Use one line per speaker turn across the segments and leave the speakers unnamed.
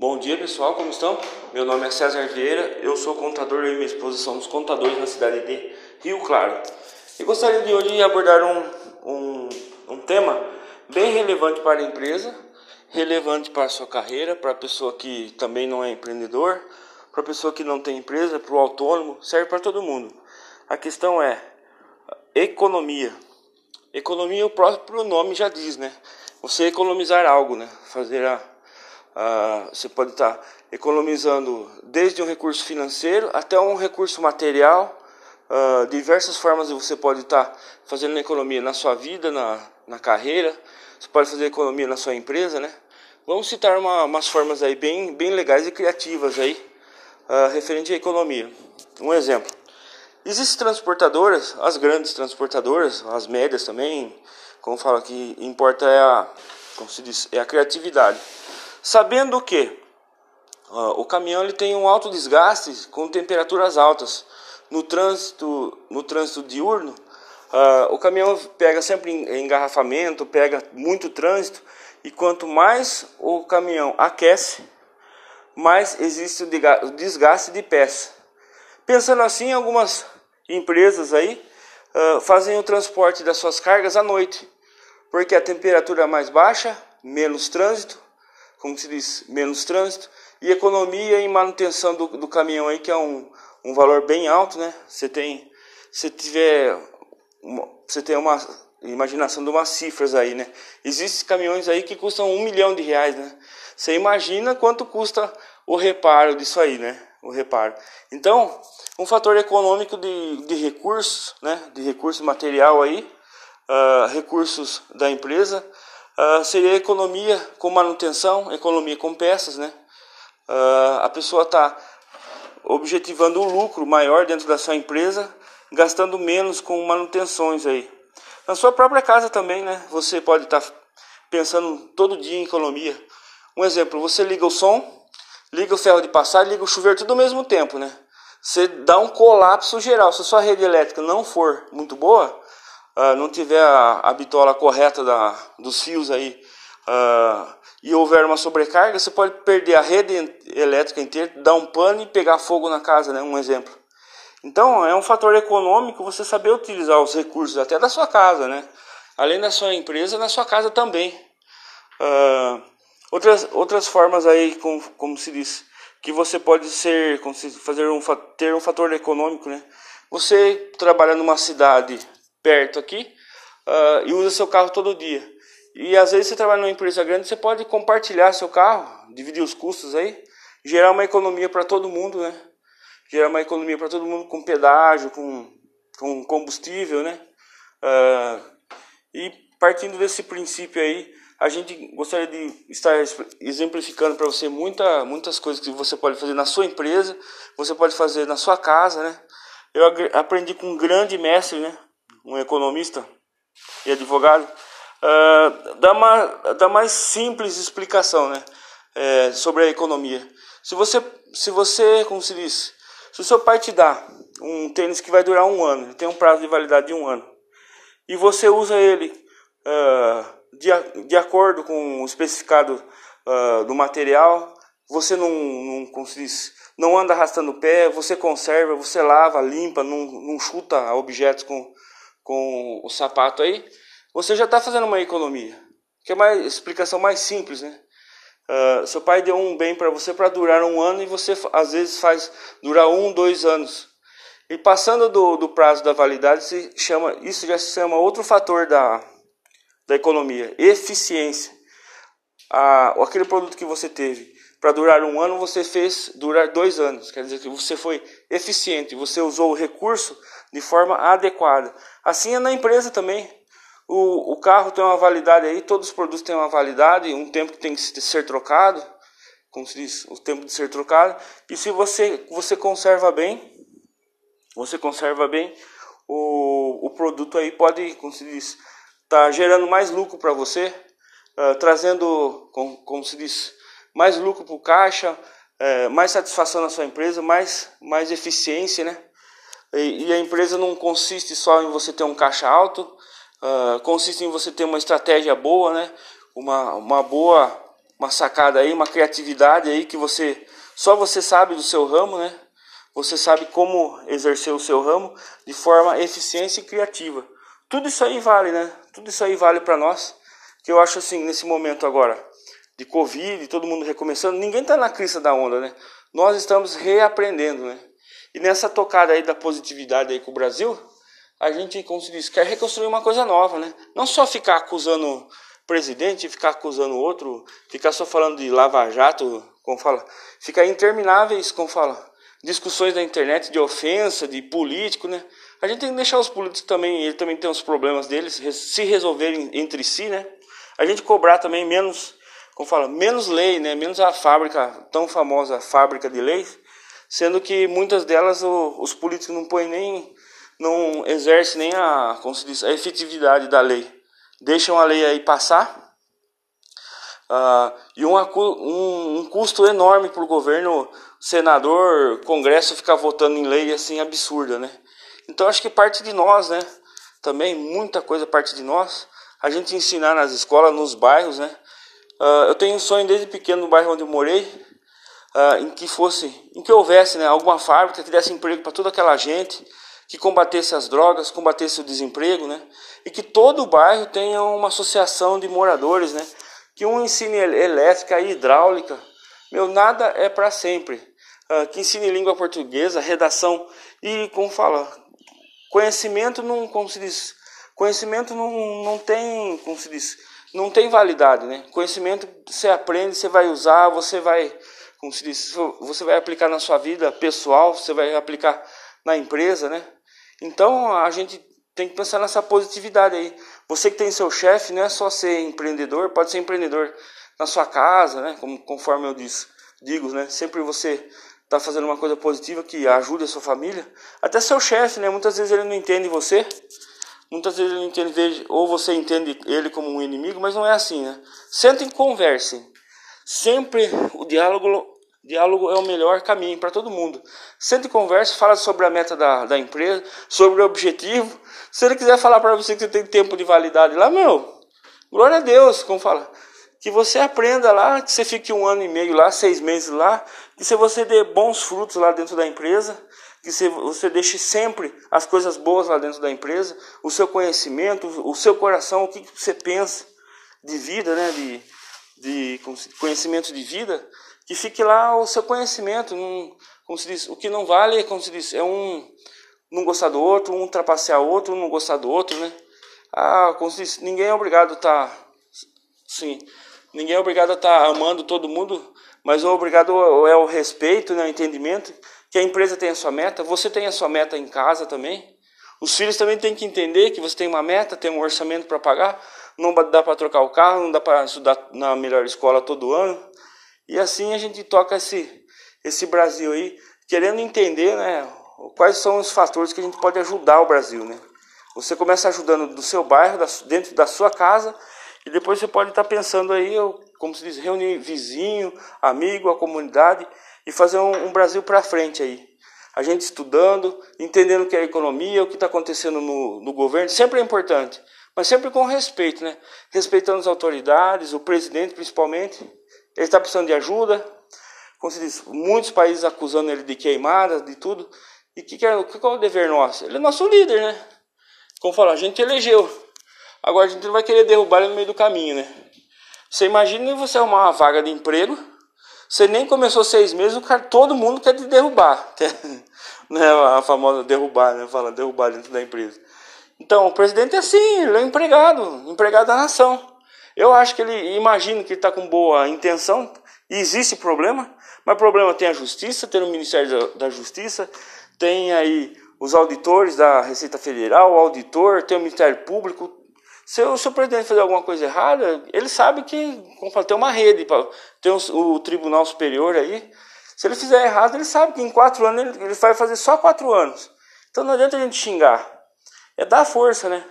Bom dia pessoal, como estão? Meu nome é César Vieira, eu sou contador e minha esposa somos contadores na cidade de Rio Claro. E gostaria de hoje abordar um, um, um tema bem relevante para a empresa, relevante para a sua carreira, para a pessoa que também não é empreendedor, para a pessoa que não tem empresa, para o autônomo, serve para todo mundo. A questão é economia. Economia, o próprio nome já diz, né? Você economizar algo, né? Fazer a Uh, você pode estar economizando desde um recurso financeiro até um recurso material. Uh, diversas formas você pode estar fazendo economia na sua vida, na, na carreira. Você pode fazer economia na sua empresa, né? Vamos citar uma, umas formas aí bem, bem legais e criativas aí uh, referente à economia. Um exemplo. Existem transportadoras, as grandes transportadoras, as médias também, como falo aqui, importa é a, como se diz, é a criatividade. Sabendo que uh, o caminhão ele tem um alto desgaste com temperaturas altas. No trânsito, no trânsito diurno, uh, o caminhão pega sempre engarrafamento, pega muito trânsito e quanto mais o caminhão aquece, mais existe o desgaste de peça. Pensando assim, algumas empresas aí uh, fazem o transporte das suas cargas à noite, porque a temperatura é mais baixa, menos trânsito, como se diz, menos trânsito e economia em manutenção do, do caminhão aí, que é um, um valor bem alto, né? Você tem, se tiver, você tem uma imaginação de umas cifras aí, né? Existem caminhões aí que custam um milhão de reais, né? Você imagina quanto custa o reparo disso aí, né? O reparo. Então, um fator econômico de, de recursos, né? De recurso material aí, uh, recursos da empresa, Uh, seria economia com manutenção, economia com peças, né? Uh, a pessoa está objetivando um lucro maior dentro da sua empresa, gastando menos com manutenções aí. Na sua própria casa também, né? Você pode estar tá pensando todo dia em economia. Um exemplo, você liga o som, liga o ferro de passar, liga o chuveiro tudo ao mesmo tempo, né? Você dá um colapso geral. Se a sua rede elétrica não for muito boa, uh, não tiver a, a bitola correta da, dos fios aí uh, e houver uma sobrecarga, você pode perder a rede elétrica inteira, dar um pano e pegar fogo na casa, né? Um exemplo. Então é um fator econômico você saber utilizar os recursos até da sua casa, né? Além da sua empresa, na sua casa também. Uh, outras, outras formas aí, como, como se diz, que você pode ser, como se fazer um, ter um fator econômico, né? Você trabalha numa cidade perto aqui uh, e usa seu carro todo dia. E às vezes você trabalha numa empresa grande, você pode compartilhar seu carro, dividir os custos aí, gerar uma economia para todo mundo, né? Gerar uma economia para todo mundo com pedágio, com, com combustível, né? Uh, e partindo desse princípio aí, a gente gostaria de estar exemplificando para você muita, muitas coisas que você pode fazer na sua empresa, você pode fazer na sua casa, né? Eu aprendi com um grande mestre, né? Um economista e advogado, uh, dá, uma, dá mais simples explicação né, é, sobre a economia. Se você, se você, como se diz, se o seu pai te dá um tênis que vai durar um ano, tem um prazo de validade de um ano, e você usa ele uh, de, de acordo com o especificado uh, do material, você não, não, como se diz, não anda arrastando o pé, você conserva, você lava, limpa, não, não chuta objetos com, com o sapato aí, você já está fazendo uma economia. Que é uma explicação mais simples, né? Uh, seu pai deu um bem para você para durar um ano e você às vezes faz durar um, dois anos. E passando do, do prazo da validade, se chama, isso já se chama outro fator da, da economia, eficiência. Ah, aquele produto que você teve para durar um ano, você fez durar dois anos. Quer dizer que você foi eficiente, você usou o recurso de forma adequada. Assim é na empresa também. O, o carro tem uma validade aí, todos os produtos têm uma validade, um tempo que tem que ser trocado, como se diz, o tempo de ser trocado. E se você, você conserva bem, você conserva bem, o, o produto aí pode, como se diz, tá gerando mais lucro para você, uh, trazendo, como, como se diz, mais lucro para o caixa, é, mais satisfação na sua empresa, mais, mais eficiência, né? E, a empresa não consiste só em você ter um caixa alto, uh, consiste em você ter uma estratégia boa, né? Uma, uma boa uma sacada aí, uma criatividade aí que você só você sabe do seu ramo, né? Você sabe como exercer o seu ramo de forma eficiente e criativa. Tudo isso aí vale, né? Tudo isso aí vale para nós. Que eu acho assim, nesse momento agora de Covid, todo mundo recomeçando, ninguém está na crista da onda, né? Nós estamos reaprendendo, né? E nessa tocada aí da positividade aí com o Brasil, a gente, como se diz, quer reconstruir uma coisa nova, né? Não só ficar acusando presidente, ficar acusando outro, ficar só falando de lava-jato, como fala, ficar intermináveis, como fala, discussões da internet de ofensa, de político, né? A gente tem que deixar os políticos também, ele também tem os problemas deles, se resolverem entre si, né? A gente cobrar também menos, como fala, menos lei, né? Menos a fábrica, tão famosa fábrica de leis, sendo que muitas delas o, os políticos não põem nem não exerce nem a, como se diz, a efetividade da lei. Deixam a lei aí passar. Uh, e um, um, um, custo enorme para o governo, senador, congresso ficar votando em lei assim absurda, né? Então acho que parte de nós, né? Também muita coisa parte de nós. A gente ensinar nas escolas, nos bairros, né? Uh, eu tenho um sonho desde pequeno no bairro onde eu morei, uh, em que fosse, em que houvesse, né, alguma fábrica que desse emprego para toda aquela gente, que combatesse as drogas, combatesse o desemprego, né? E que todo o bairro tenha uma associação de moradores, né? Que um ensine elétrica e hidráulica. Meu, nada é para sempre. Uh, que ensine língua portuguesa, redação e, como fala, conhecimento não, como se diz, conhecimento não, não tem, como se diz, não tem validade, né? Conhecimento você aprende, você vai usar, você vai, como se diz, você vai aplicar na sua vida pessoal, você vai aplicar na empresa, né? Então a gente tem que pensar nessa positividade aí. Você que tem seu chefe, não é só ser empreendedor, pode ser empreendedor na sua casa, né? Como, conforme eu disse, digo, né? Sempre você está fazendo uma coisa positiva que ajude a sua família. Até seu chefe, né? Muitas vezes ele não entende você. Muitas vezes ele não entende, ou você entende ele como um inimigo, mas não é assim, né? Sentem e conversem. Sempre o diálogo Diálogo é o melhor caminho para todo mundo. Sente e conversa, fala sobre a meta da, da empresa, sobre o objetivo. Se ele quiser falar para você que você tem tempo de validade lá, meu, glória a Deus, como fala. Que você aprenda lá, que você fique um ano e meio lá, seis meses lá, que se você dê bons frutos lá dentro da empresa, que você deixe sempre as coisas boas lá dentro da empresa, o seu conhecimento, o seu coração, o que você pensa de vida, né, de, de conhecimento de vida, que fique lá o seu conhecimento. Como se diz, o que não vale, como se diz, é um não gostar do outro, um trapacear outro, um não gostar do outro, né? Ah, como se diz, ninguém é obrigado a estar, tá, sim, ninguém é obrigado a estar tá amando todo mundo, mas o obrigado é o respeito, né, o entendimento, que a empresa tem a sua meta, você tem a sua meta em casa também. Os filhos também têm que entender que você tem uma meta, tem um orçamento para pagar, não dá para trocar o carro, não dá para estudar na melhor escola todo ano. E assim a gente toca esse, esse Brasil aí, querendo entender né, quais são os fatores que a gente pode ajudar o Brasil. Né? Você começa ajudando do seu bairro, dentro da sua casa, e depois você pode estar pensando aí, como se diz, reunir vizinho, amigo, a comunidade e fazer um, um Brasil para frente aí. A gente estudando, entendendo o que é a economia, o que está acontecendo no, no governo, sempre é importante, mas sempre com respeito, né? Respeitando as autoridades, o presidente principalmente, ele está precisando de ajuda. Como se diz, muitos países acusando ele de queimadas, de tudo. E que que é, que é o dever nosso? Ele é nosso líder, né? Como falar, a gente elegeu. Agora a gente não vai querer derrubar ele no meio do caminho, né? Você imagina você arrumar uma vaga de emprego, você nem começou seis meses, o cara, todo mundo quer te derrubar. né? A famosa derrubar, né? Fala derrubar dentro da empresa. Então, o presidente é assim, ele é um empregado, empregado da nação. Eu acho que ele imagina que está com boa intenção, e existe problema, mas problema tem a justiça, tem o Ministério da Justiça, tem aí os auditores da Receita Federal, o auditor, tem o Ministério Público. Se o, se o presidente fazer alguma coisa errada, ele sabe que, como tem uma rede, tem o, o, Tribunal Superior aí. Se ele fizer errado, ele sabe que em quatro anos ele, ele vai fazer só quatro anos. Então não adianta a gente xingar. É dar força, né?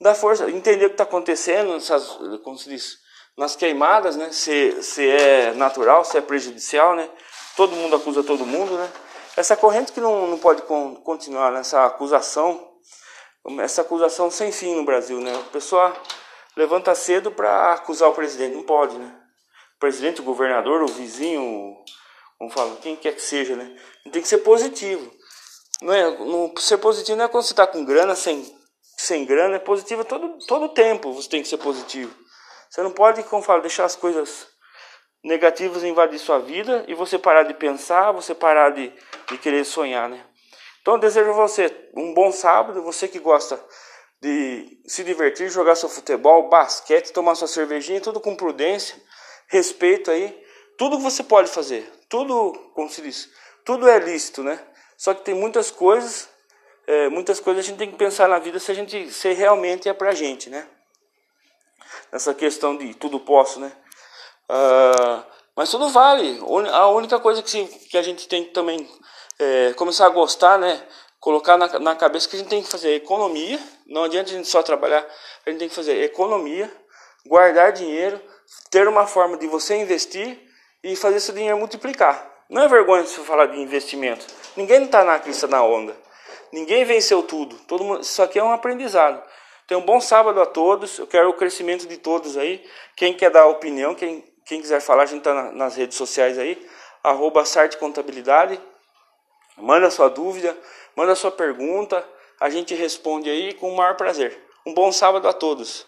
dar força, entender o que está acontecendo, nessas, como se diz, nas queimadas, né? Se, se é natural, se é prejudicial, né? Todo mundo acusa todo mundo, né? Essa corrente que não, não pode continuar nessa acusação, essa acusação sem fim no Brasil, né? A pessoa levanta cedo para acusar o presidente, não pode, né? presidente, o governador, o vizinho, vamos falar, quem quer que seja, né? Tem que ser positivo. Não é, não, ser positivo não é quando você está com grana, sem, sem grana, é positivo todo, todo tempo você tem que ser positivo. Você não pode, como falo, deixar as coisas negativas invadir sua vida e você parar de pensar, você parar de, de querer sonhar, né? Então eu desejo a você um bom sábado, você que gosta de se divertir, jogar seu futebol, basquete, tomar sua cervejinha, tudo com prudência, respeito aí, tudo que você pode fazer, tudo, como se diz, tudo é lícito, né? Só que tem muitas coisas, é, muitas coisas a gente tem que pensar na vida se a gente se realmente é pra gente, né? Essa questão de tudo posso, né? Uh, mas tudo vale. A única coisa que, se, que a gente tem que também é, começar a gostar, né? Colocar na, na cabeça que a gente tem que fazer economia. Não adianta a gente só trabalhar, a gente tem que fazer economia, guardar dinheiro, ter uma forma de você investir e fazer esse dinheiro multiplicar. Não é vergonha se falar de investimento. Ninguém está na crista na onda. Ninguém venceu tudo. Todo mundo, isso aqui é um aprendizado. Então, um bom sábado a todos. Eu quero o crescimento de todos aí. Quem quer dar opinião, quem, quem quiser falar, a gente está na, nas redes sociais aí. Arroba Sarte Contabilidade. Manda sua dúvida, manda sua pergunta. A gente responde aí com o maior prazer. Um bom sábado a todos.